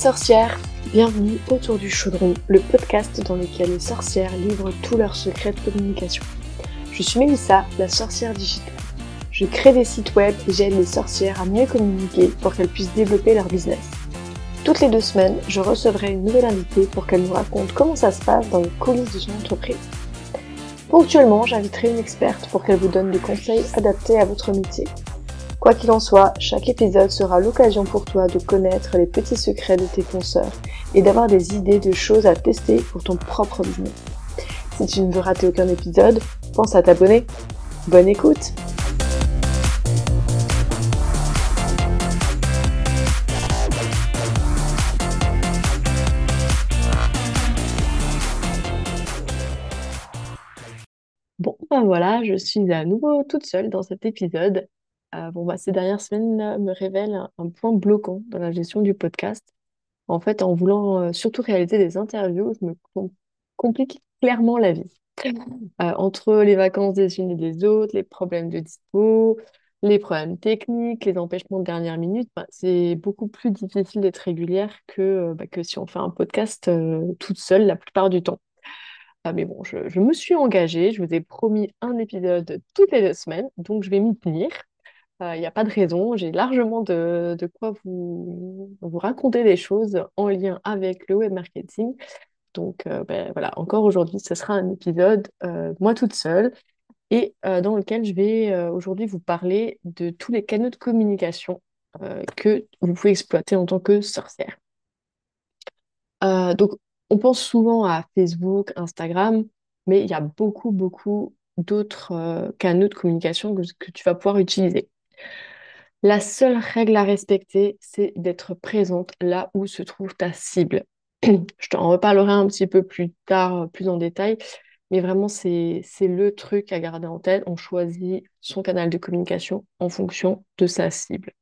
sorcières, bienvenue autour du chaudron, le podcast dans lequel les sorcières livrent tous leurs secrets de communication. Je suis Mélissa, la sorcière digitale. Je crée des sites web et j'aide les sorcières à mieux communiquer pour qu'elles puissent développer leur business. Toutes les deux semaines, je recevrai une nouvelle invitée pour qu'elle nous raconte comment ça se passe dans les coulisses de son entreprise. Ponctuellement, j'inviterai une experte pour qu'elle vous donne des conseils adaptés à votre métier. Quoi qu'il en soit, chaque épisode sera l'occasion pour toi de connaître les petits secrets de tes consoeurs et d'avoir des idées de choses à tester pour ton propre business. Si tu ne veux rater aucun épisode, pense à t'abonner. Bonne écoute Bon, ben voilà, je suis à nouveau toute seule dans cet épisode euh, bon, bah, ces dernières semaines me révèlent un, point bloquant dans la gestion du podcast. En fait, en voulant euh, surtout réaliser des interviews, je me com- complique clairement la vie. Euh, entre les vacances des unes et des autres, les problèmes de dispo, les problèmes techniques, les empêchements de dernière minute, bah, c'est beaucoup plus difficile d'être régulière que, bah, que si on fait un podcast toute seule la plupart du temps. Ah, mais bon, je me suis engagée, je vous ai promis un épisode toutes les deux semaines, donc je vais m'y tenir. Il n'y a pas de raison, j'ai largement de, de quoi vous, vous raconter des choses en lien avec le web marketing. Donc euh, ben, voilà, encore aujourd'hui, ce sera un épisode euh, moi toute seule et euh, dans lequel je vais euh, aujourd'hui vous parler de tous les canaux de communication euh, que vous pouvez exploiter en tant que sorcière. Euh, donc on pense souvent à Facebook, Instagram, mais il y a beaucoup, beaucoup d'autres euh, canaux de communication que tu vas pouvoir utiliser. La seule règle à respecter, c'est d'être présente là où se trouve ta cible. Je t'en reparlerai un petit peu plus tard, plus en détail, mais vraiment, c'est, c'est le truc à garder en tête. On choisit son canal de communication en fonction de sa cible.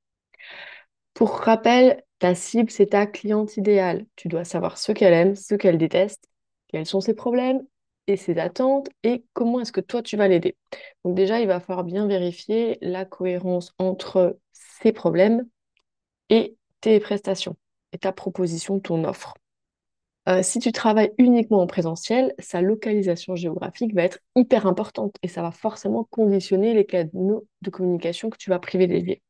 Pour rappel, ta cible, c'est ta cliente idéale. Tu dois savoir ce qu'elle aime, ce qu'elle déteste, quels sont ses problèmes et ses attentes et comment est-ce que toi, tu vas l'aider. Donc déjà, il va falloir bien vérifier la cohérence entre ses problèmes et tes prestations et ta proposition, ton offre. Euh, si tu travailles uniquement en présentiel, sa localisation géographique va être hyper importante et ça va forcément conditionner les canaux de communication que tu vas privilégier.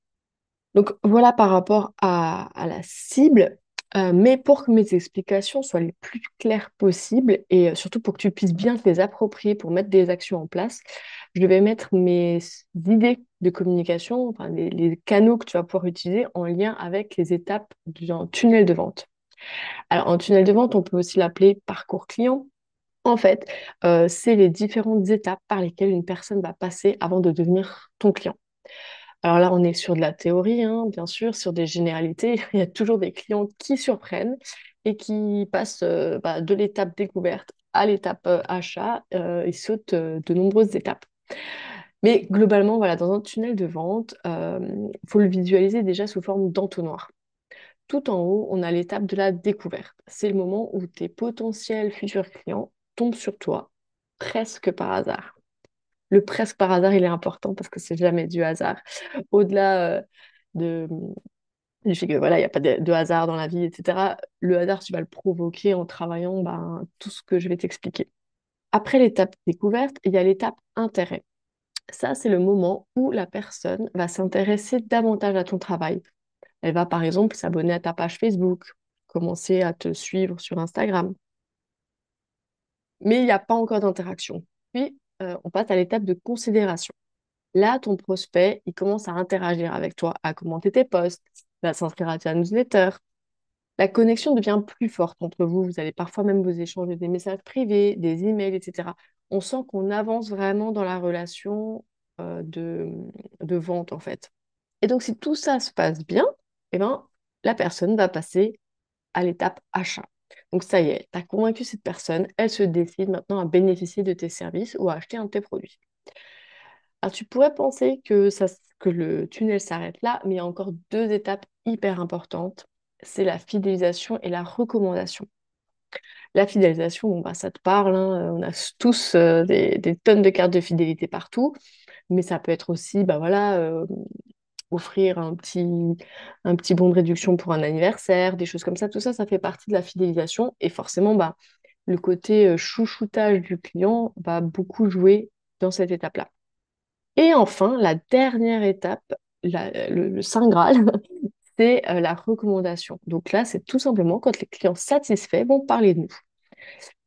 Donc voilà par rapport à, à la cible, Euh, mais pour que mes explications soient les plus claires possibles et euh, surtout pour que tu puisses bien te les approprier pour mettre des actions en place, je vais mettre mes idées de communication, les, canaux que tu vas pouvoir utiliser en lien avec les étapes d'un tunnel de vente. Alors, un tunnel de vente, on peut aussi l'appeler parcours client. En fait, euh, c'est les différentes étapes par lesquelles une personne va passer avant de devenir ton client. Alors là, on est sur de la théorie, hein, bien sûr, sur des généralités. Il y a toujours des clients qui surprennent et qui passent euh, bah, de l'étape découverte à l'étape euh, achat euh, et sautent euh, de nombreuses étapes. Mais globalement, voilà, dans un tunnel de vente, il faut le visualiser déjà sous forme d'entonnoir. Tout en haut, on a l'étape de la découverte. C'est le moment où tes potentiels futurs clients tombent sur toi, presque par hasard. Le presque par hasard, il est important parce que c'est jamais du hasard. Au-delà euh, de, du fait que voilà, il n'y a pas de, hasard dans la vie, etc. Le hasard, tu vas le provoquer en travaillant ben, tout ce que je vais t'expliquer. Après l'étape découverte, il y a l'étape intérêt. Ça, c'est le moment où la personne va s'intéresser davantage à ton travail. Elle va par exemple s'abonner à ta page Facebook, commencer à te suivre sur Instagram. Mais il n'y a pas encore d'interaction. Puis, euh, on passe à l'étape de considération. Là, ton prospect, il commence à interagir avec toi, à commenter tes posts, à s'inscrire à ta newsletter. La connexion devient plus forte entre vous. Vous allez parfois même vous échanger des messages privés, des emails, etc. On sent qu'on avance vraiment dans la relation euh, de, vente, en fait. Et donc, si tout ça se passe bien, eh ben, la personne va passer à l'étape achat. Donc, ça y est, tu as convaincu cette personne, elle se décide maintenant à bénéficier de tes services ou à acheter un de tes produits. Alors, tu pourrais penser que, ça, que le tunnel s'arrête là, mais il y a encore deux étapes hyper importantes. C'est la fidélisation et la recommandation. La fidélisation, bon, bah, ça te parle, hein, on a tous euh, des, des tonnes de cartes de fidélité partout, mais ça peut être aussi, bah, voilà, euh, offrir un petit, bon de réduction pour un anniversaire, des choses comme ça. Tout ça, ça fait partie de la fidélisation. Et forcément, bah, le côté euh, chouchoutage du client va beaucoup jouer dans cette étape-là. Et enfin, la dernière étape, le, Saint Graal, c'est euh, la recommandation. Donc là, c'est tout simplement quand les clients satisfaits vont parler de nous.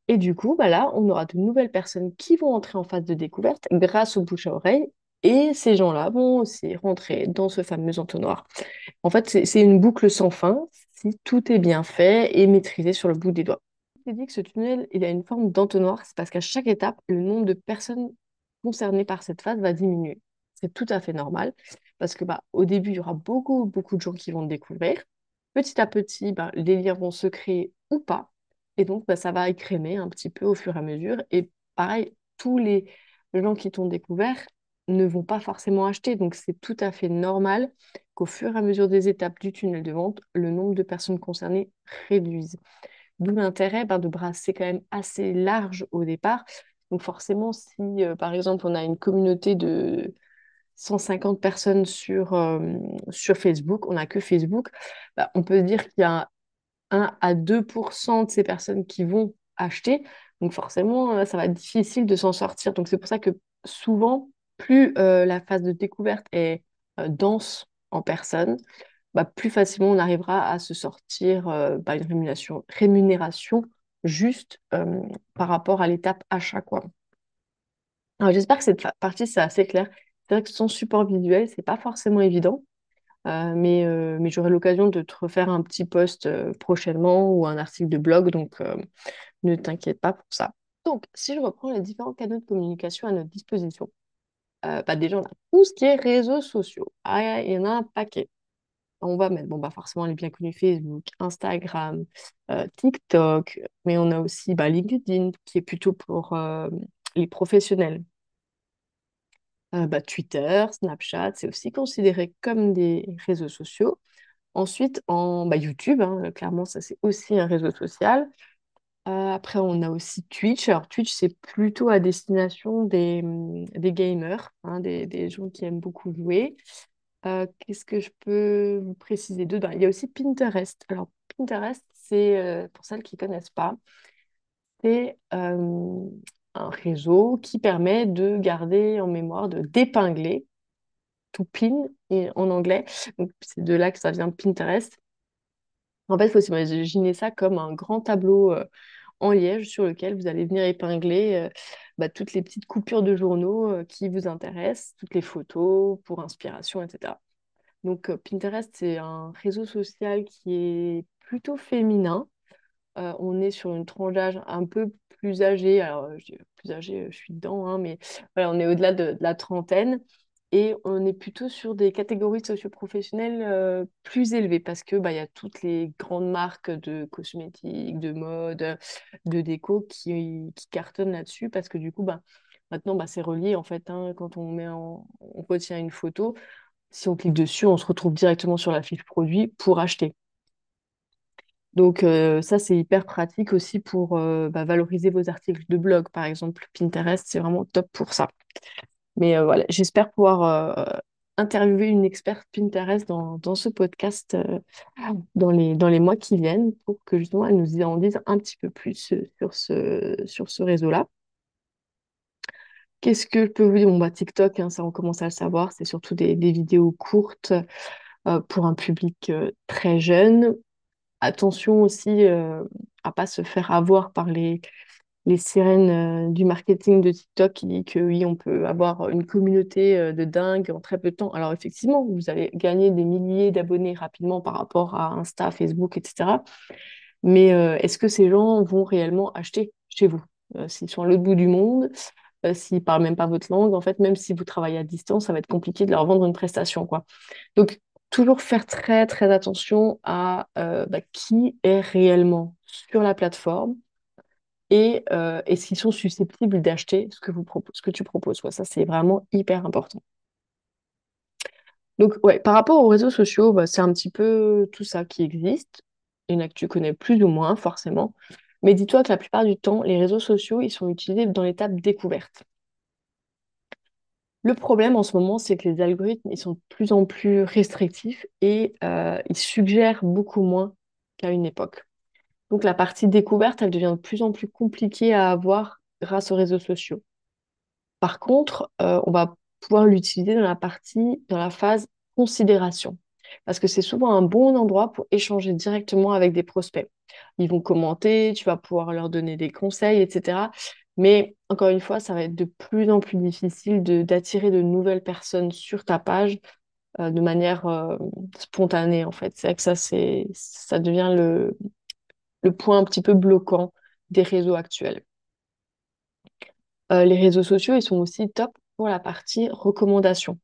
Et du coup, bah là, on aura de nouvelles personnes qui vont entrer en phase de découverte grâce au bouche à oreille. Et ces gens-là vont aussi rentrer dans ce fameux entonnoir. En fait, c'est une boucle sans fin si tout est bien fait et maîtrisé sur le bout des doigts. Je dit que ce tunnel, il a une forme d'entonnoir, c'est parce qu'à chaque étape, le nombre de personnes concernées par cette phase va diminuer. C'est tout à fait normal, parce que bah, au début, il y aura beaucoup, beaucoup de gens qui vont le découvrir. Petit à petit, bah, les liens vont se créer ou pas. Et donc, bah, ça va écrémer un petit peu au fur et à mesure. Et pareil, tous les gens qui t'ont découvert ne vont pas forcément acheter. Donc, c'est tout à fait normal qu'au fur et à mesure des étapes du tunnel de vente, le nombre de personnes concernées réduise. D'où l'intérêt ben, de brasser quand même assez large au départ. Donc forcément, si euh, par exemple on a une communauté de 150 personnes sur, euh, sur Facebook, on n'a que Facebook, bah, on peut dire qu'il y a 1 à 2% de ces personnes qui vont acheter. Donc forcément, euh, ça va être difficile de s'en sortir. Donc c'est pour ça que souvent, plus la phase de découverte est dense en personnes, bah, plus facilement on arrivera à se sortir euh, bah, une rémunération, juste euh, par rapport à l'étape achat. Alors, j'espère que cette partie, c'est assez clair. C'est vrai que son support visuel, c'est pas forcément évident, euh, mais, mais j'aurai l'occasion de te refaire un petit post prochainement ou un article de blog, donc ne t'inquiète pas pour ça. Donc, si je reprends les différents canaux de communication à notre disposition, bah, déjà, on a tout ce qui est réseaux sociaux. Ah, il y en a un paquet on va mettre bon, bah forcément les bien connus Facebook, Instagram, euh, TikTok, mais on a aussi bah, LinkedIn qui est plutôt pour euh, les professionnels. Euh, bah, Twitter, Snapchat, c'est aussi considéré comme des réseaux sociaux. Ensuite, en bah, YouTube, hein, clairement, ça c'est aussi un réseau social. Après, on a aussi Twitch. Alors, Twitch, c'est plutôt à destination des, des gamers, hein, des, des, gens qui aiment beaucoup jouer. Euh, qu'est-ce que je peux vous préciser dedans? Il y a aussi Pinterest. Alors, Pinterest, c'est, euh, pour celles qui ne connaissent pas, c'est un réseau qui permet de garder en mémoire, de d'épingler, to pin en anglais. C'est de là que ça vient Pinterest. En fait, il faut s'imaginer ça comme un grand tableau en liège sur lequel vous allez venir épingler bah, toutes les petites coupures de journaux qui vous intéressent, toutes les photos pour inspiration, etc. Donc Pinterest, c'est un réseau social qui est plutôt féminin. on est sur une tranche d'âge un peu plus âgée. Alors, plus âgée, je suis dedans, hein, mais on est au-delà de, la trentaine. Et on est plutôt sur des catégories socio-professionnelles euh, plus élevées parce que bah, y a toutes les grandes marques de cosmétiques, de mode, de déco qui, cartonnent là-dessus parce que du coup, bah, maintenant, bah, c'est relié en fait. Hein, quand on, met on retient une photo, si on clique dessus, on se retrouve directement sur la fiche produit pour acheter. Donc euh, ça, c'est hyper pratique aussi pour euh, bah, valoriser vos articles de blog, par exemple. Pinterest, c'est vraiment top pour ça. Mais euh, voilà, j'espère pouvoir euh, interviewer une experte Pinterest dans, dans ce podcast euh, dans les, dans les mois qui viennent pour que justement elle nous en dise un petit peu plus sur ce, sur ce réseau-là. Qu'est-ce que je peux vous dire? Bon, bah, TikTok, hein, ça on commence à le savoir, c'est surtout des, des vidéos courtes pour un public très jeune. Attention aussi à ne pas se faire avoir par les, les sirènes euh, du marketing de TikTok qui dit que oui, on peut avoir une communauté euh, de dingue en très peu de temps. Alors effectivement, vous allez gagner des milliers d'abonnés rapidement par rapport à Insta, Facebook, etc. Mais euh, est-ce que ces gens vont réellement acheter chez vous? s'ils sont à l'autre bout du monde, s'ils parlent même pas votre langue, en fait, même si vous travaillez à distance, ça va être compliqué de leur vendre une prestation. Donc, toujours faire très, très attention à bah, qui est réellement sur la plateforme, et euh, sont susceptibles d'acheter ce que vous ce que tu proposes. Ça, c'est vraiment hyper important. Donc, ouais, par rapport aux réseaux sociaux, bah, c'est un petit peu tout ça qui existe. Il y en a que tu connais plus ou moins, forcément. Mais dis-toi que la plupart du temps, les réseaux sociaux, ils sont utilisés dans l'étape découverte. Le problème en ce moment, c'est que les algorithmes, ils sont de plus en plus restrictifs et euh, ils suggèrent beaucoup moins qu'à une époque. Donc la partie découverte, elle devient de plus en plus compliquée à avoir grâce aux réseaux sociaux. Par contre, euh, on va pouvoir l'utiliser dans la partie, dans la phase considération. Parce que c'est souvent un bon endroit pour échanger directement avec des prospects. Ils vont commenter, tu vas pouvoir leur donner des conseils, etc. Mais encore une fois, ça va être de plus en plus difficile d'attirer de nouvelles personnes sur ta page euh, de manière euh, spontanée, en fait. C'est vrai que ça, ça devient le, le point un petit peu bloquant des réseaux actuels. Euh, les réseaux sociaux, ils sont aussi top pour la partie recommandation.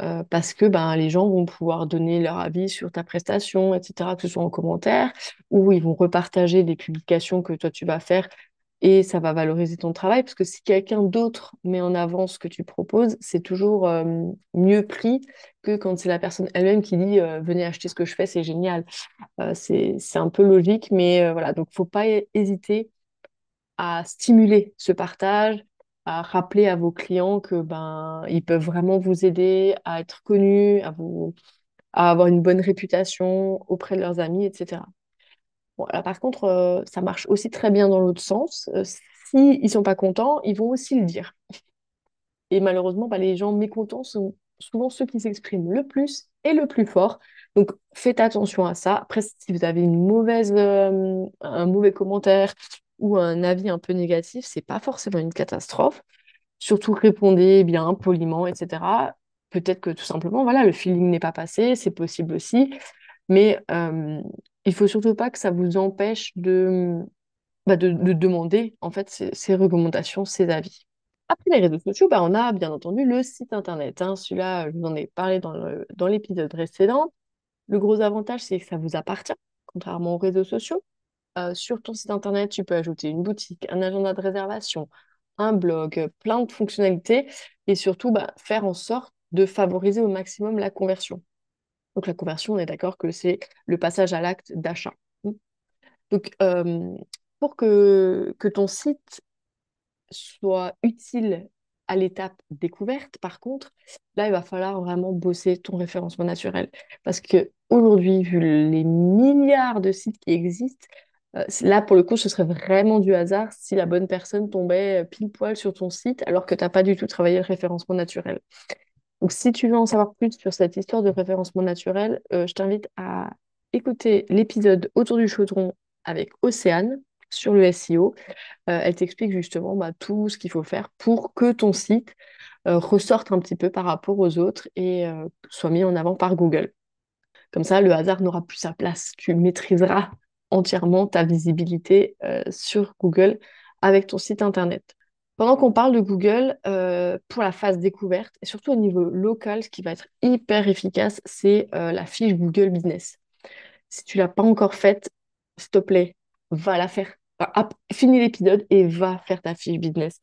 Euh, parce que ben, les gens vont pouvoir donner leur avis sur ta prestation, etc., que ce soit en commentaire, ou ils vont repartager des publications que toi tu vas faire et ça va valoriser ton travail. Parce que si quelqu'un d'autre met en avant ce que tu proposes, c'est toujours euh, mieux pris que quand c'est la personne elle-même qui dit Venez acheter ce que je fais, c'est génial. c'est, c'est un peu logique, mais voilà, donc faut pas hésiter à stimuler ce partage, à rappeler à vos clients que ben ils peuvent vraiment vous aider à être connus, à vous à avoir une bonne réputation auprès de leurs amis, etc. Bon, par contre, euh, ça marche aussi très bien dans l'autre sens. Euh, si ils sont pas contents, ils vont aussi le dire. Et malheureusement, bah, les gens mécontents sont souvent ceux qui s'expriment le plus et le plus fort. Donc, faites attention à ça. Après, si vous avez une mauvaise, euh, un mauvais commentaire ou un avis un peu négatif, c'est pas forcément une catastrophe. Surtout répondez bien, poliment, etc. Peut-être que tout simplement, voilà, le feeling n'est pas passé, c'est possible aussi. Mais euh, il faut surtout pas que ça vous empêche de, bah, de, de, demander en fait ces, ces recommandations, ces avis. Après les réseaux sociaux, bah, on a bien entendu le site internet. Hein. Celui-là, je vous en ai parlé dans l'épisode précédent. Le gros avantage, c'est que ça vous appartient, contrairement aux réseaux sociaux. Euh, sur ton site internet, tu peux ajouter une boutique, un agenda de réservation, un blog, plein de fonctionnalités et surtout bah, faire en sorte de favoriser au maximum la conversion. Donc la conversion, on est d'accord que c'est le passage à l'acte d'achat. Donc euh, pour que, que ton site soit utile à l'étape découverte, par contre, là, il va falloir vraiment bosser ton référencement naturel. Parce que aujourd'hui, vu les milliards de sites qui existent, euh, là, pour le coup, ce serait vraiment du hasard si la bonne personne tombait pile poil sur ton site alors que tu n'as pas du tout travaillé le référencement naturel. Donc, si tu veux en savoir plus sur cette histoire de référencement naturel, euh, je t'invite à écouter l'épisode autour du chaudron avec Océane sur le SEO. Euh, elle t'explique justement bah, tout ce qu'il faut faire pour que ton site euh, ressorte un petit peu par rapport aux autres et soit mis en avant par Google. Comme ça, le hasard n'aura plus sa place. Tu maîtriseras entièrement ta visibilité sur Google avec ton site Internet. Pendant qu'on parle de Google, pour la phase découverte, et surtout au niveau local, ce qui va être hyper efficace, c'est la fiche Google Business. Si tu l'as pas encore faite, s'il te va la faire finis l'épisode et va faire ta fiche business.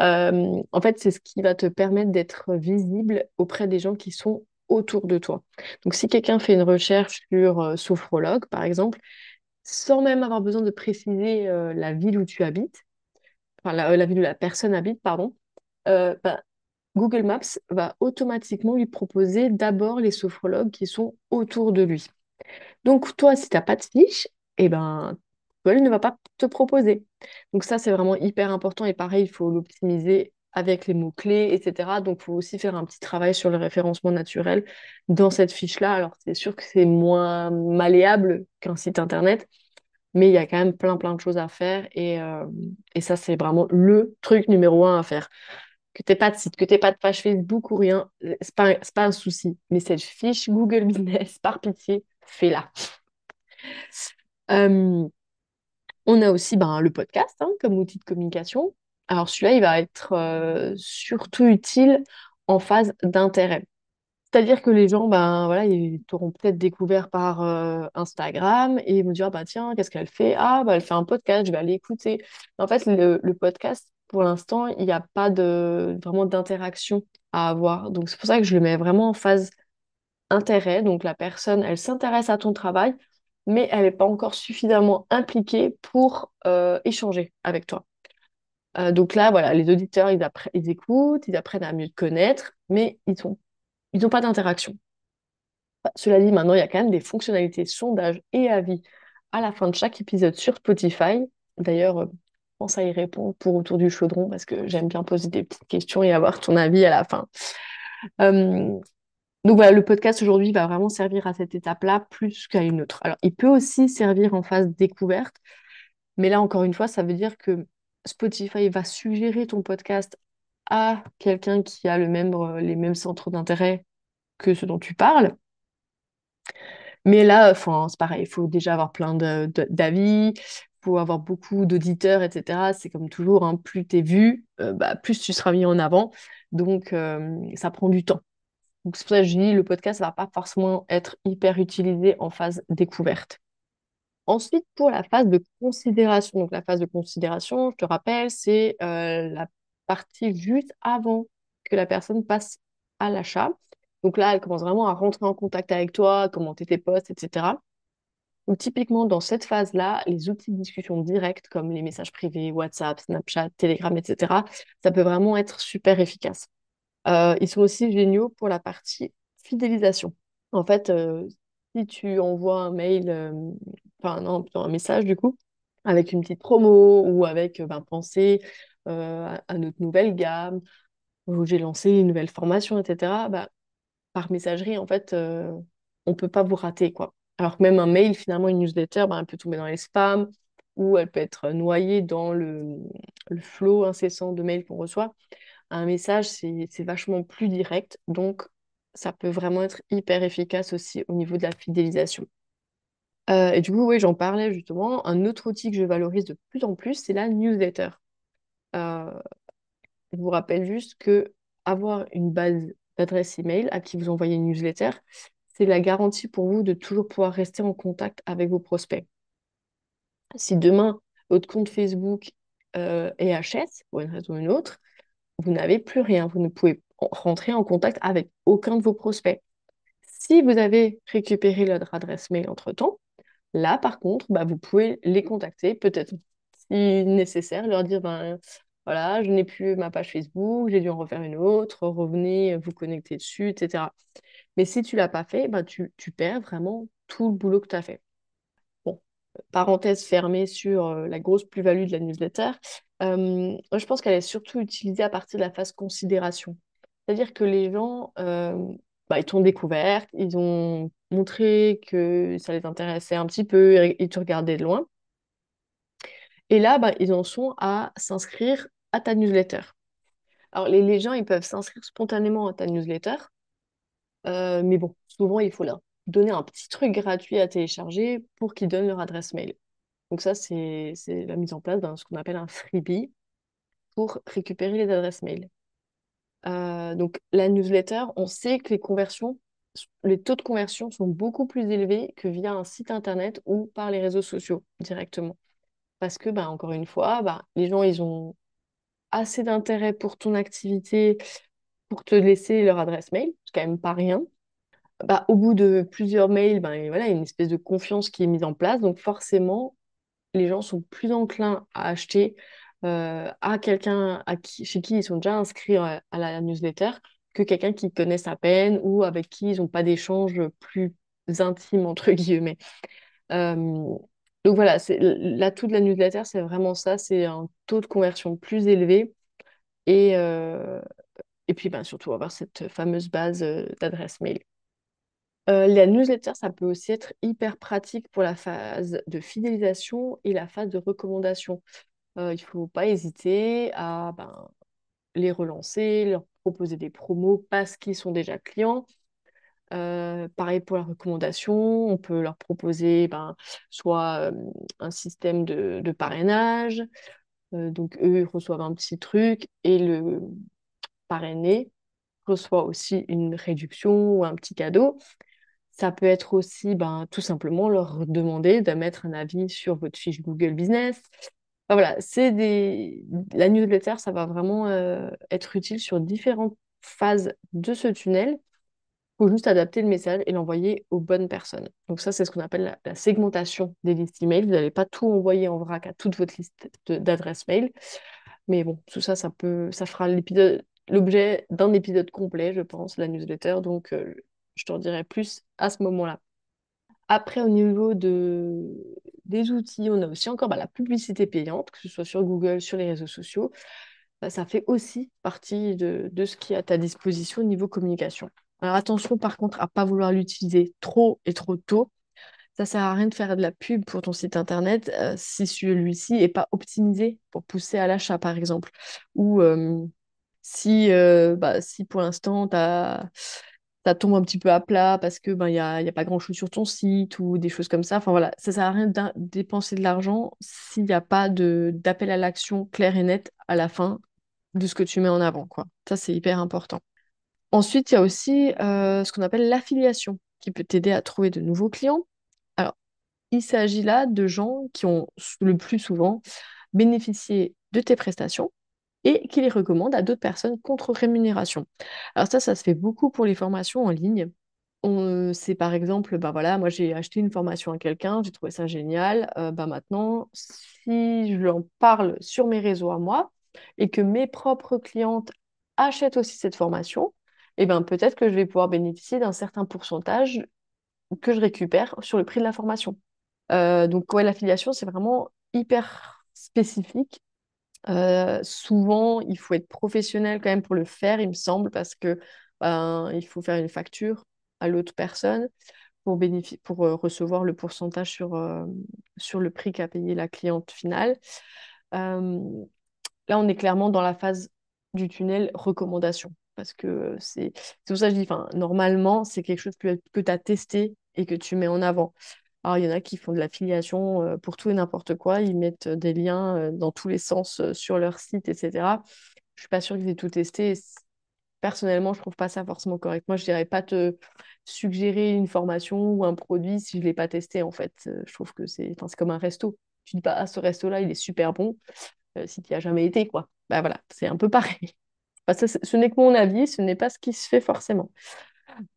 Euh, en fait, c'est ce qui va te permettre d'être visible auprès des gens qui sont autour de toi. Donc, si quelqu'un fait une recherche sur euh, sophrologue, par exemple, sans même avoir besoin de préciser euh, la ville où tu habites, enfin la, ville où la personne habite, pardon, bah, Google Maps va automatiquement lui proposer d'abord les sophrologues qui sont autour de lui. Donc, toi, si tu n'as pas de fiche, eh ben, Google ne va pas te proposer. Donc ça, c'est vraiment hyper important. Et pareil, il faut l'optimiser avec les mots-clés, etc. Donc, il faut aussi faire un petit travail sur le référencement naturel dans cette fiche-là. Alors, c'est sûr que c'est moins malléable qu'un site Internet, mais il y a quand même plein, plein de choses à faire. Et, euh, et ça, c'est vraiment le truc numéro un à faire. Que tu pas de site, que tu pas de page Facebook ou rien, ce n'est pas, pas un souci. Mais cette fiche Google Business, par pitié, fais-la. Euh, on a aussi ben, le podcast hein, comme outil de communication. Alors celui-là, il va être euh, surtout utile en phase d'intérêt. C'est-à-dire que les gens, ben voilà, ils t'auront peut-être découvert par euh, Instagram et ils vont dire, ah, bah tiens, qu'est-ce qu'elle fait? Ah, bah elle fait un podcast, je vais aller écouter. En fait, le, podcast, pour l'instant, il n'y a pas de vraiment d'interaction à avoir. Donc c'est pour ça que je le mets vraiment en phase intérêt. Donc la personne, elle s'intéresse à ton travail, mais elle n'est pas encore suffisamment impliquée pour euh, échanger avec toi. Euh, donc là, voilà, les auditeurs, ils, ils écoutent, ils apprennent à mieux te connaître, mais ils n'ont ils ont pas d'interaction. Cela dit, maintenant, il y a quand même des fonctionnalités sondage et avis à la fin de chaque épisode sur Spotify. D'ailleurs, euh, pense à y répondre pour Autour du chaudron parce que j'aime bien poser des petites questions et avoir ton avis à la fin. Donc voilà, le podcast aujourd'hui va vraiment servir à cette étape-là plus qu'à une autre. Alors, il peut aussi servir en phase découverte, mais là, encore une fois, ça veut dire que Spotify va suggérer ton podcast à quelqu'un qui a euh, les mêmes centres d'intérêt que ce dont tu parles. Mais là, c'est pareil, il faut déjà avoir plein d'avis, il faut avoir beaucoup d'auditeurs, etc. C'est comme toujours, hein, plus tu es vu, euh, bah, plus tu seras mis en avant. Donc, euh, ça prend du temps. Donc, c'est pour ça que je dis, le podcast ne va pas forcément être hyper utilisé en phase découverte. Ensuite, pour la phase de considération. Donc, la phase de considération, je te rappelle, c'est la partie juste avant que la personne passe à l'achat. Donc là, elle commence vraiment à rentrer en contact avec toi, commenter tes posts, etc. Donc typiquement, dans cette phase-là, les outils de discussion directe comme les messages privés, WhatsApp, Snapchat, Telegram, etc., ça peut vraiment être super efficace. Euh, ils sont aussi géniaux pour la partie fidélisation. En fait, euh, si tu envoies un mail, euh, enfin non, plutôt un message du coup, avec une petite promo ou avec ben, penser à notre nouvelle gamme, où j'ai lancé une nouvelle formation, etc., bah, par messagerie, en fait, on ne peut pas vous rater, quoi. Alors que même un mail, finalement, une newsletter, ben, elle peut tomber dans les spams ou elle peut être noyée dans le, le flot incessant de mails qu'on reçoit. Un message, c'est vachement plus direct, donc ça peut vraiment être hyper efficace aussi au niveau de la fidélisation. Euh, et du coup, oui, j'en parlais justement. Un autre outil que je valorise de plus en plus, c'est la newsletter. Euh, je vous rappelle juste que avoir une base d'adresse email à qui vous envoyez une newsletter, c'est la garantie pour vous de toujours pouvoir rester en contact avec vos prospects. Si demain, votre compte Facebook euh, est HS, pour une raison ou une autre, vous n'avez plus rien. Vous ne pouvez rentrer en contact avec aucun de vos prospects. Si vous avez récupéré leur adresse mail entre-temps, là, par contre, bah, vous pouvez les contacter, peut-être si nécessaire, leur dire ben, voilà, je n'ai plus ma page Facebook, j'ai dû en refaire une autre, revenez vous connecter dessus, etc. Mais si tu l'as pas fait, bah, tu, perds vraiment tout le boulot que tu as fait. Bon, parenthèse fermée sur euh, la grosse plus-value de la newsletter. Euh, je pense qu'elle est surtout utilisée à partir de la phase considération. C'est-à-dire que les gens, bah, ils t'ont découvert, ils ont montré que ça les intéressait un petit peu, ils te regardaient de loin. Et là, bah, ils en sont à s'inscrire à ta newsletter. Alors, les, gens, ils peuvent s'inscrire spontanément à ta newsletter, euh, mais bon, souvent, il faut leur donner un petit truc gratuit à télécharger pour qu'ils donnent leur adresse mail. Donc ça, c'est la mise en place d'un ce qu'on appelle un freebie pour récupérer les adresses mail. Euh, donc la newsletter, on sait que les conversions, les taux de conversion sont beaucoup plus élevés que via un site internet ou par les réseaux sociaux directement. Parce que, bah, encore une fois, bah, les gens, ils ont assez d'intérêt pour ton activité pour te laisser leur adresse mail, c'est quand même pas rien. Bah, au bout de plusieurs mails, bah, voilà, il y a une espèce de confiance qui est mise en place. Donc forcément, les gens sont plus enclins à acheter euh, à quelqu'un chez qui ils sont déjà inscrits à, la newsletter que quelqu'un qu'ils connaissent à peine ou avec qui ils n'ont pas d'échange plus intime, entre guillemets. Euh, donc voilà, l'atout de la newsletter, c'est vraiment ça, c'est un taux de conversion plus élevé et, euh, puis ben, surtout avoir cette fameuse base euh, d'adresse mail. Euh, la newsletter, ça peut aussi être hyper pratique pour la phase de fidélisation et la phase de recommandation. il ne faut pas hésiter à ben, les relancer, leur proposer des promos parce qu'ils sont déjà clients euh, pareil pour la recommandation, on peut leur proposer ben, soit un système de, parrainage, euh, donc eux reçoivent un petit truc et le parrainé reçoit aussi une réduction ou un petit cadeau. Ça peut être aussi ben, tout simplement leur demander de mettre un avis sur votre fiche Google Business. voilà, c'est des... La newsletter, ça va vraiment être utile sur différentes phases de ce tunnel faut juste adapter le message et l'envoyer aux bonnes personnes. Donc ça, c'est ce qu'on appelle la, segmentation des listes email. Vous n'allez pas tout envoyer en vrac à toute votre liste d'adresses mail. Mais bon, tout ça, ça peut, ça fera l'objet d'un épisode complet, je pense, la newsletter. Donc, euh, je t'en dirai plus à ce moment-là. Après, au niveau de, des outils, on a aussi encore bah, la publicité payante, que ce soit sur Google, sur les réseaux sociaux. Bah, ça fait aussi partie de, de ce qui est à ta disposition au niveau communication. Alors attention par contre à pas vouloir l'utiliser trop et trop tôt. Ça sert à rien de faire de la pub pour ton site internet euh, si celui-ci n'est pas optimisé pour pousser à l'achat par exemple. Ou euh, si, euh, bah, si pour l'instant ça tombe un petit peu à plat parce que ben il y a, pas grand-chose sur ton site ou des choses comme ça. Enfin voilà, ça sert à rien de dépenser de l'argent s'il n'y a pas d'appel à l'action clair et net à la fin de ce que tu mets en avant, quoi. Ça, c'est hyper important. Ensuite, il y a aussi euh, ce qu'on appelle l'affiliation, qui peut t'aider à trouver de nouveaux clients. Alors, il s'agit là de gens qui ont le plus souvent bénéficié de tes prestations et qui les recommandent à d'autres personnes contre rémunération. Alors ça, ça se fait beaucoup pour les formations en ligne. C'est par exemple, bah voilà, moi j'ai acheté une formation à quelqu'un, j'ai trouvé ça génial. Euh, bah maintenant, si je en parle sur mes réseaux à moi et que mes propres clientes achètent aussi cette formation, eh ben peut-être que je vais pouvoir bénéficier d'un certain pourcentage que je récupère sur le prix de la formation. Euh, donc ouais, l'affiliation, c'est vraiment hyper spécifique. Euh, souvent, il faut être professionnel quand même pour le faire, il me semble, parce que ben, il faut faire une facture à l'autre personne pour, euh, recevoir le pourcentage sur, sur le prix qu'a payé la cliente finale. là, on est clairement dans la phase du tunnel recommandation parce que c'est pour ça que je dis, normalement, c'est quelque chose que, tu as testé et que tu mets en avant. Alors, il y en a qui font de l'affiliation pour tout et n'importe quoi, ils mettent des liens dans tous les sens sur leur site, etc. Je suis pas sûre qu'ils aient tout testé. Personnellement, je trouve pas ça forcément correct. Moi, je dirais pas te suggérer une formation ou un produit si je l'ai pas testé, en fait. Je trouve que c'est comme un resto. Tu dis pas, ah, ce resto-là, il est super bon, si tu n'y as jamais été, quoi. Bah voilà, c'est un peu pareil ce n'est que mon avis, ce n'est pas ce qui se fait forcément.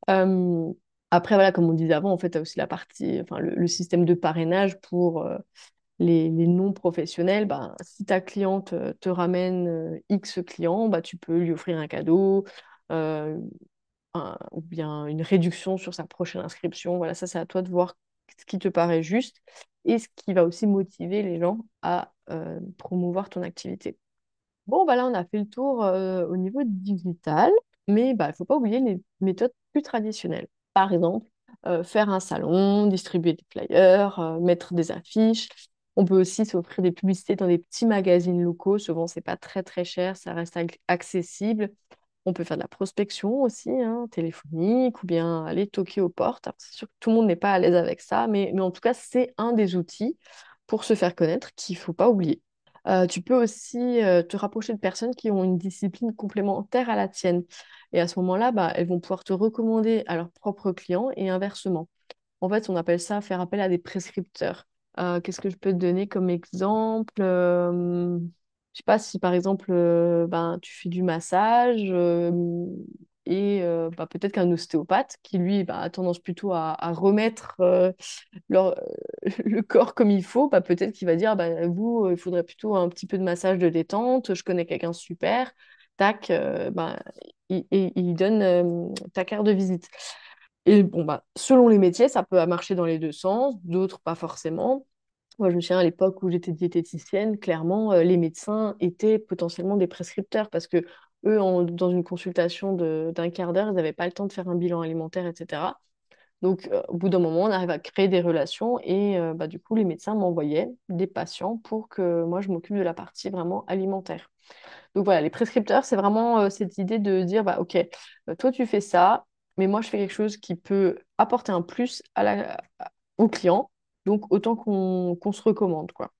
Euh, après, voilà, comme on disait avant, en fait, tu as aussi la partie, enfin, le, système de parrainage pour euh, les, non-professionnels. Bah, si ta cliente euh, te ramène X clients, bah, tu peux lui offrir un cadeau ou bien une réduction sur sa prochaine inscription. Voilà, ça, c'est à toi de voir ce qui te paraît juste et ce qui va aussi motiver les gens à promouvoir ton activité. Bon, bah là, on a fait le tour euh, au niveau digital, mais bah, il ne faut pas oublier les méthodes plus traditionnelles. Par exemple, euh, faire un salon, distribuer des flyers, euh, mettre des affiches. On peut aussi s'offrir des publicités dans des petits magazines locaux. Souvent, ce n'est pas très très cher, ça reste accessible. On peut faire de la prospection aussi, hein, téléphonique, ou bien aller toquer aux portes. C'est sûr que tout le monde n'est pas à l'aise avec ça, mais en tout cas, c'est un des outils pour se faire connaître qu'il ne faut pas oublier. Euh, tu peux aussi euh, te rapprocher de personnes qui ont une discipline complémentaire à la tienne. Et à ce moment-là, bah, elles vont pouvoir te recommander à leurs propres clients et inversement. En fait, on appelle ça faire appel à des prescripteurs. Euh, qu'est-ce que je peux te donner comme exemple? Je sais pas si par exemple ben, tu fais du massage et bah, peut-être qu'un ostéopathe qui lui bah, a tendance plutôt à, remettre le corps comme il faut, bah, peut-être qu'il va dire vous, il faudrait plutôt un petit peu de massage de détente, je connais quelqu'un super, tac, et, il donne ta carte de visite. Et bon, selon les métiers, ça peut marcher dans les deux sens, d'autres pas forcément. Moi, je me souviens à l'époque où j'étais diététicienne, clairement, les médecins étaient potentiellement des prescripteurs parce que eux, dans une consultation d'un quart d'heure, ils n'avaient pas le temps de faire un bilan alimentaire, etc. Donc, euh, au bout d'un moment, on arrive à créer des relations et euh, bah, du coup, les médecins m'envoyaient des patients pour que moi, je m'occupe de la partie vraiment alimentaire. Donc voilà, les prescripteurs, c'est vraiment euh, cette idée de dire, bah, OK, toi, tu fais ça, mais moi, je fais quelque chose qui peut apporter un plus à la, au client. Donc, autant qu'on se recommande, quoi.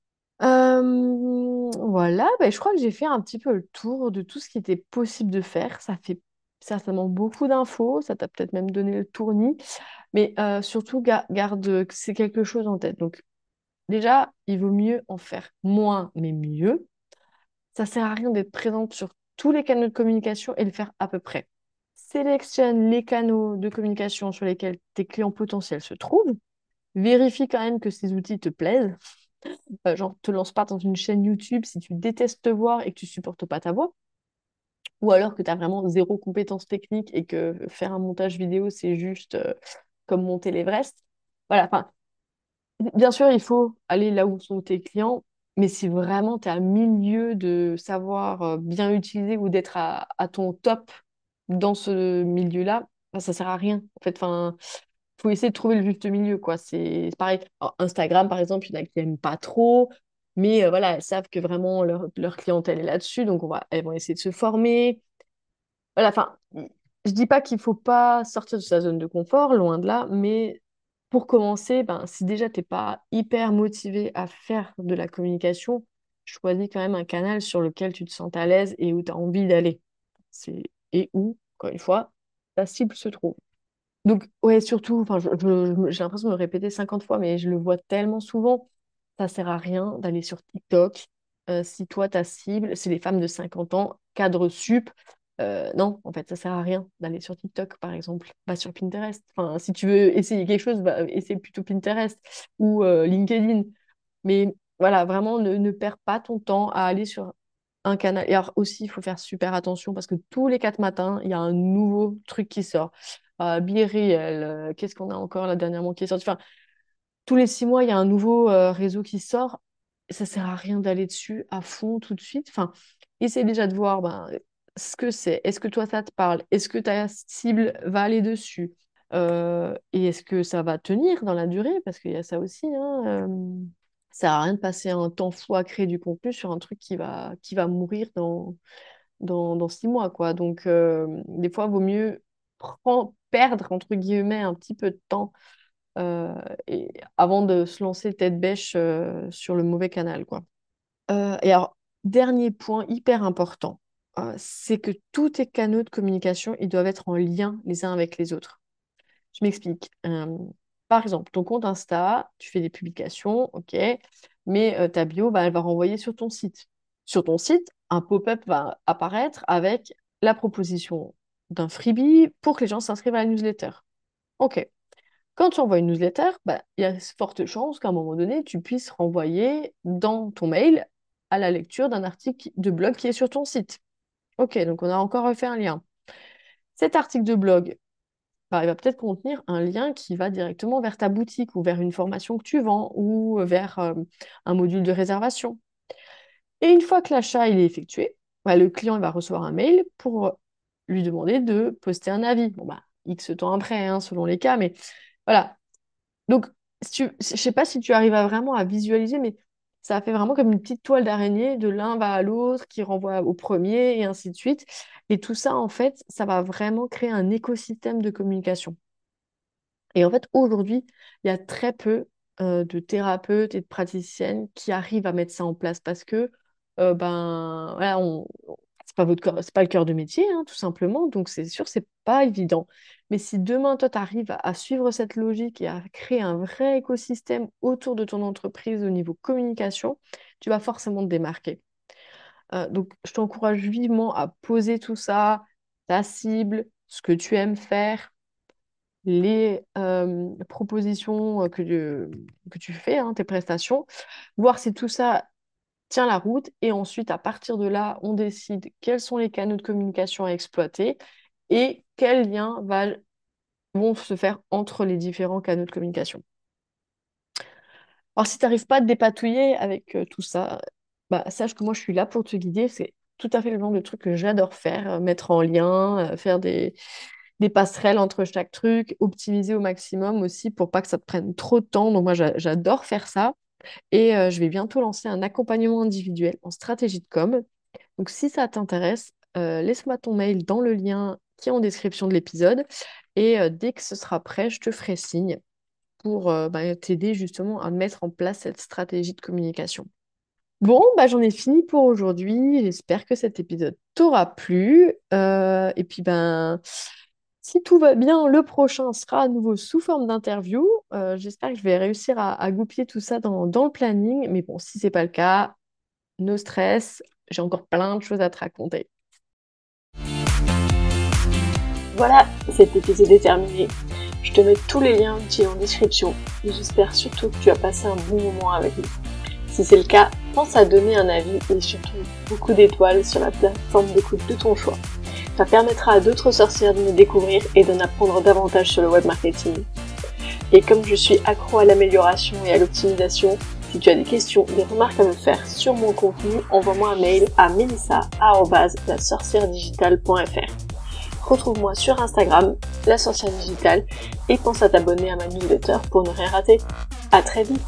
Voilà, bah, je crois que j'ai fait un petit peu le tour de tout ce qui était possible de faire. Ça fait certainement beaucoup d'infos, ça t'a peut-être même donné le tournis. Mais surtout, garde c'est quelque chose en tête. Donc, déjà, il vaut mieux en faire moins, mais mieux. Ça sert à rien d'être présente sur tous les canaux de communication et le faire à peu près. Sélectionne les canaux de communication sur lesquels tes clients potentiels se trouvent. Vérifie quand même que ces outils te plaisent. Euh, genre, te lance pas dans une chaîne YouTube si tu détestes te voir et que tu supportes pas ta voix. Ou alors que tu as vraiment zéro compétence technique et que faire un montage vidéo, c'est juste euh, comme monter l'Everest. Voilà, enfin, bien sûr, il faut aller là où sont tes clients, mais si vraiment tu es à milieu de savoir euh, bien utiliser ou d'être à, ton top dans ce milieu-là, ça sert à rien. En fait, faut essayer de trouver le juste milieu, quoi. C'est pareil. Instagram, par exemple, il y en a qui n'aiment pas trop, mais euh, voilà, elles savent que vraiment leur, clientèle est là-dessus, donc elles vont essayer de se former. Voilà, enfin, je dis pas qu'il faut pas sortir de sa zone de confort, loin de là, mais pour commencer, ben, si déjà tu n'es pas hyper motivé à faire de la communication, choisis quand même un canal sur lequel tu te sens à l'aise et où tu as envie d'aller. Et où, encore une fois, ta cible se trouve. Donc, ouais, surtout, j'ai l'impression de me répéter 50 fois, mais je le vois tellement souvent, ça sert à rien d'aller sur TikTok. Euh, si toi, ta cible, c'est les femmes de 50 ans, cadre sup, euh, non, en fait, ça sert à rien d'aller sur TikTok, par exemple. Pas sur Pinterest. Enfin, si tu veux essayer quelque chose, bah, essaye plutôt Pinterest ou euh, LinkedIn. Mais voilà, vraiment, ne, ne perds pas ton temps à aller sur un canal. Et alors aussi, il faut faire super attention parce que tous les quatre matins, il y a un nouveau truc qui sort. Euh, euh, qu'est-ce qu'on a encore là dernièrement qui est sorti? Enfin, tous les six mois, il y a un nouveau euh, réseau qui sort. Ça sert à rien d'aller dessus à fond tout de suite. Enfin, essaye déjà de voir ben, ce que c'est. Est-ce que toi, ça te parle? Est-ce que ta cible va aller dessus? Euh, Et est-ce que ça va tenir dans la durée? Parce qu'il y a ça aussi. Hein, ça sert à rien de passer un temps fou à créer du contenu sur un truc qui va, qui va mourir dans, dans, six mois. Quoi. Donc, des fois, il vaut mieux perdre, entre guillemets, un petit peu de temps euh, avant de se lancer tête bêche euh, sur le mauvais canal. Quoi. Euh, et alors, dernier point hyper important, c'est que tous tes canaux de communication, ils doivent être en lien les uns avec les autres. Je m'explique. Par exemple, ton compte Insta, tu fais des publications, ok, mais ta bio, bah, elle va renvoyer sur ton site. Sur ton site, un pop-up va apparaître avec la proposition d'un freebie pour que les gens s'inscrivent à la newsletter. OK. Quand tu envoies une newsletter, bah, il y a forte chance qu'à un moment donné, tu puisses renvoyer dans ton mail à la lecture d'un article de blog qui est sur ton site. OK, donc on a encore fait un lien. Cet article de blog, bah, il va peut-être contenir un lien qui va directement vers ta boutique ou vers une formation que tu vends ou vers euh, un module de réservation. Et une fois que l'achat est effectué, bah, le client va recevoir un mail pour lui demander de poster un avis. Bon, bah, X temps après, hein, selon les cas, mais voilà. Donc, je ne sais pas si tu arrives vraiment à visualiser, mais ça fait vraiment comme une petite toile d'araignée, de l'un va à l'autre, qui renvoie au premier, et ainsi de suite. Et tout ça, en fait, ça va vraiment créer un écosystème de communication. Et en fait, aujourd'hui, il y a très peu euh, de thérapeutes et de praticiennes qui arrivent à mettre ça en place parce que euh, ben voilà, on, c'est pas votre c'est pas le cœur de métier, hein, tout simplement. Donc c'est sûr, c'est pas évident. Mais si demain, toi, tu arrives à, suivre cette logique et à créer un vrai écosystème autour de ton entreprise au niveau communication, tu vas forcément te démarquer. Euh, donc, je t'encourage vivement à poser tout ça, ta cible, ce que tu aimes faire, les euh, propositions que, que tu fais, hein, tes prestations, voir si tout ça tient la route. Et ensuite, à partir de là, on décide quels sont les canaux de communication à exploiter et quels liens vont se faire entre les différents canaux de communication. Alors, si tu n'arrives pas à te dépatouiller avec euh, tout ça, bah, sache que moi, je suis là pour te guider. C'est tout à fait le genre de truc que j'adore faire, euh, mettre en lien, euh, faire des, des passerelles entre chaque truc, optimiser au maximum aussi pour pas que ça te prenne trop de temps. Donc moi, j'adore faire ça. Et euh, je vais bientôt lancer un accompagnement individuel en stratégie de com. Donc si ça t'intéresse, euh, laisse-moi ton mail dans le lien qui est en description de l'épisode. Et euh, dès que ce sera prêt, je te ferai signe pour bah, t'aider justement à mettre en place cette stratégie de communication. Bon, bah, j'en ai fini pour aujourd'hui. J'espère que cet épisode t'aura plu. et puis, ben, si tout va bien, le prochain sera à nouveau sous forme d'interview. Euh, j'espère que je vais réussir à, goupiller tout ça dans, le planning. Mais bon, si ce n'est pas le cas, no stress. J'ai encore plein de choses à te raconter. Voilà, cet épisode est terminé. Je te mets tous les liens utiles en description j'espère surtout que tu as passé un bon moment avec nous. Si c'est le cas, pense à donner un avis et surtout beaucoup d'étoiles sur la plateforme d'écoute de ton choix. Ça permettra à d'autres sorcières de me découvrir et d'en apprendre davantage sur le web marketing. Et comme je suis accro à l'amélioration et à l'optimisation, si tu as des questions, des remarques à me faire sur mon contenu, envoie-moi un mail à melissa.lasorcieredigitale.fr. Retrouve-moi sur Instagram, la sorcière digitale, et pense à t'abonner à ma newsletter pour ne rien rater. À très vite!